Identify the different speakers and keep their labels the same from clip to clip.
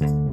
Speaker 1: thank you.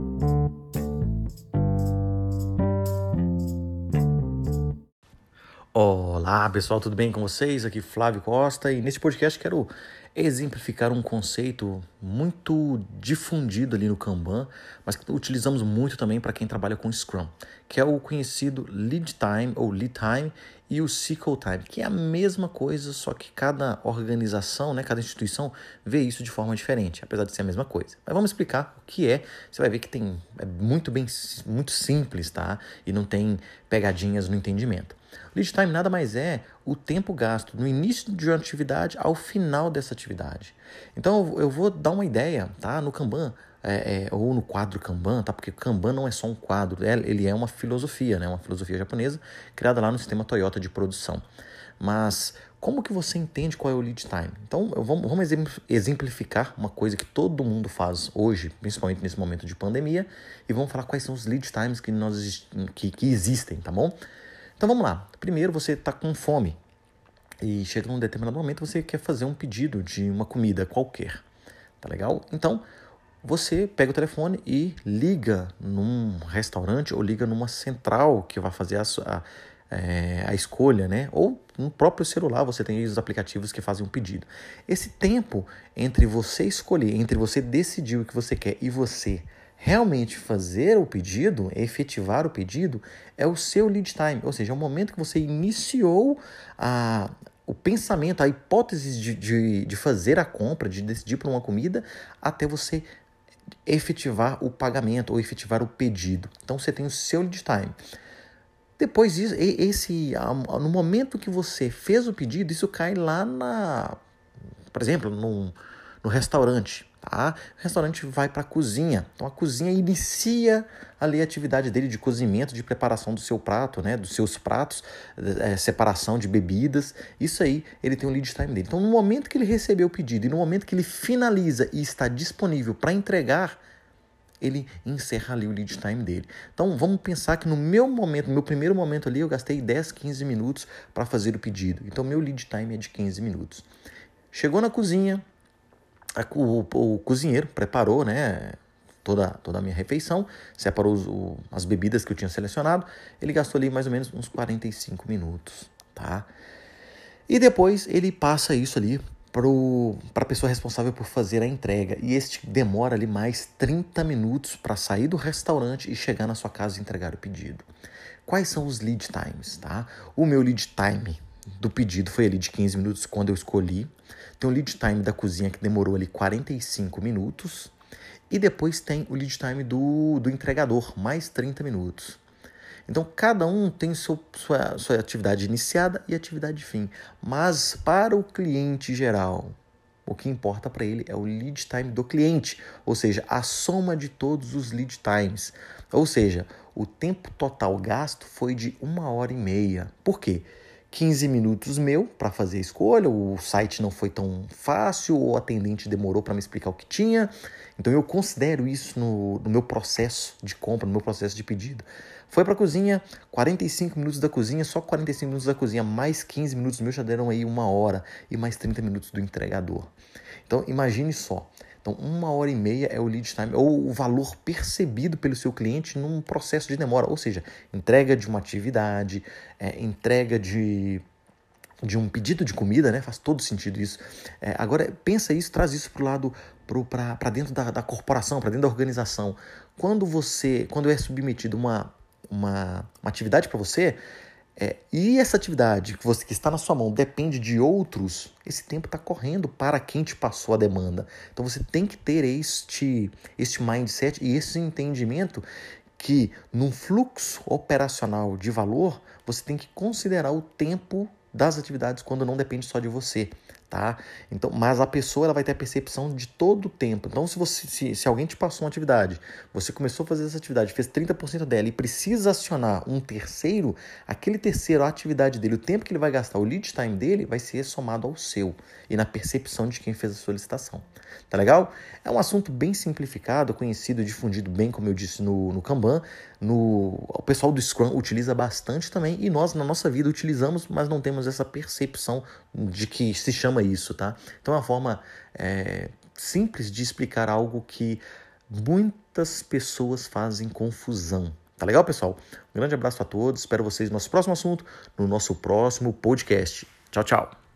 Speaker 1: Olá pessoal, tudo bem com vocês? Aqui Flávio Costa e nesse podcast quero exemplificar um conceito muito difundido ali no Kanban, mas que utilizamos muito também para quem trabalha com Scrum, que é o conhecido lead time ou lead time e o cycle time, que é a mesma coisa, só que cada organização, né, cada instituição vê isso de forma diferente, apesar de ser a mesma coisa. Mas vamos explicar o que é. Você vai ver que tem é muito bem muito simples, tá? E não tem pegadinhas no entendimento. Lead time nada mais é o tempo gasto no início de uma atividade ao final dessa atividade. Então eu vou dar uma ideia, tá? No Kanban, é, é, ou no quadro Kanban, tá? Porque Kanban não é só um quadro, é, ele é uma filosofia, né? Uma filosofia japonesa criada lá no sistema Toyota de produção. Mas como que você entende qual é o lead time? Então vamos, vamos exemplificar uma coisa que todo mundo faz hoje, principalmente nesse momento de pandemia, e vamos falar quais são os lead times que, nós, que, que existem, tá bom? Então vamos lá. Primeiro você está com fome e chega num determinado momento você quer fazer um pedido de uma comida qualquer. Tá legal? Então você pega o telefone e liga num restaurante ou liga numa central que vai fazer a, a, é, a escolha, né? Ou no próprio celular você tem os aplicativos que fazem um pedido. Esse tempo entre você escolher, entre você decidir o que você quer e você realmente fazer o pedido, efetivar o pedido, é o seu lead time, ou seja, é o momento que você iniciou a, o pensamento, a hipótese de, de, de fazer a compra, de decidir por uma comida, até você efetivar o pagamento ou efetivar o pedido. Então você tem o seu lead time. Depois disso, esse, no momento que você fez o pedido, isso cai lá na, por exemplo, no, no restaurante. Tá? O restaurante vai para a cozinha. Então a cozinha inicia ali a atividade dele de cozimento, de preparação do seu prato, né? dos seus pratos, é, separação de bebidas. Isso aí ele tem um lead time dele. Então no momento que ele recebeu o pedido e no momento que ele finaliza e está disponível para entregar, ele encerra ali o lead time dele. Então vamos pensar que no meu momento, no meu primeiro momento ali, eu gastei 10, 15 minutos para fazer o pedido. Então meu lead time é de 15 minutos. Chegou na cozinha, o, o, cozinheiro preparou, né? Toda, toda a minha refeição, separou os, o, as bebidas que eu tinha selecionado, ele gastou ali mais ou menos uns 45 minutos, tá? E depois ele passa isso ali para a pessoa responsável por fazer a entrega. E este demora ali mais 30 minutos para sair do restaurante e chegar na sua casa e entregar o pedido. Quais são os lead times, tá? O meu lead time do pedido foi ali de 15 minutos quando eu escolhi. Tem o lead time da cozinha que demorou ali 45 minutos. E depois tem o lead time do, do entregador, mais 30 minutos. Então, cada um tem seu, sua, sua atividade iniciada e atividade fim. Mas, para o cliente geral, o que importa para ele é o lead time do cliente, ou seja, a soma de todos os lead times. Ou seja, o tempo total gasto foi de uma hora e meia. Por quê? 15 minutos meu para fazer a escolha, o site não foi tão fácil, o atendente demorou para me explicar o que tinha. Então eu considero isso no, no meu processo de compra, no meu processo de pedido. Foi para a cozinha, 45 minutos da cozinha, só 45 minutos da cozinha, mais 15 minutos meus já deram aí uma hora e mais 30 minutos do entregador. Então imagine só, então, uma hora e meia é o lead time, ou o valor percebido pelo seu cliente num processo de demora, ou seja, entrega de uma atividade, é, entrega de, de um pedido de comida, né? Faz todo sentido isso. É, agora, pensa isso, traz isso para o lado, para dentro da, da corporação, para dentro da organização. Quando você, quando é submetido uma, uma, uma atividade para você, é, e essa atividade que, você, que está na sua mão depende de outros, esse tempo está correndo para quem te passou a demanda. Então você tem que ter este, este mindset e esse entendimento que num fluxo operacional de valor você tem que considerar o tempo das atividades quando não depende só de você tá? Então, mas a pessoa ela vai ter a percepção de todo o tempo. Então, se você se, se alguém te passou uma atividade, você começou a fazer essa atividade, fez 30% dela e precisa acionar um terceiro, aquele terceiro, a atividade dele, o tempo que ele vai gastar, o lead time dele vai ser somado ao seu e na percepção de quem fez a solicitação. Tá legal? É um assunto bem simplificado, conhecido, difundido bem, como eu disse no, no Kanban. No, o pessoal do Scrum utiliza bastante também e nós, na nossa vida, utilizamos, mas não temos essa percepção de que se chama isso, tá? Então é uma forma é, simples de explicar algo que muita muitas pessoas fazem confusão. Tá legal, pessoal? Um grande abraço a todos. Espero vocês no nosso próximo assunto, no nosso próximo podcast. Tchau, tchau.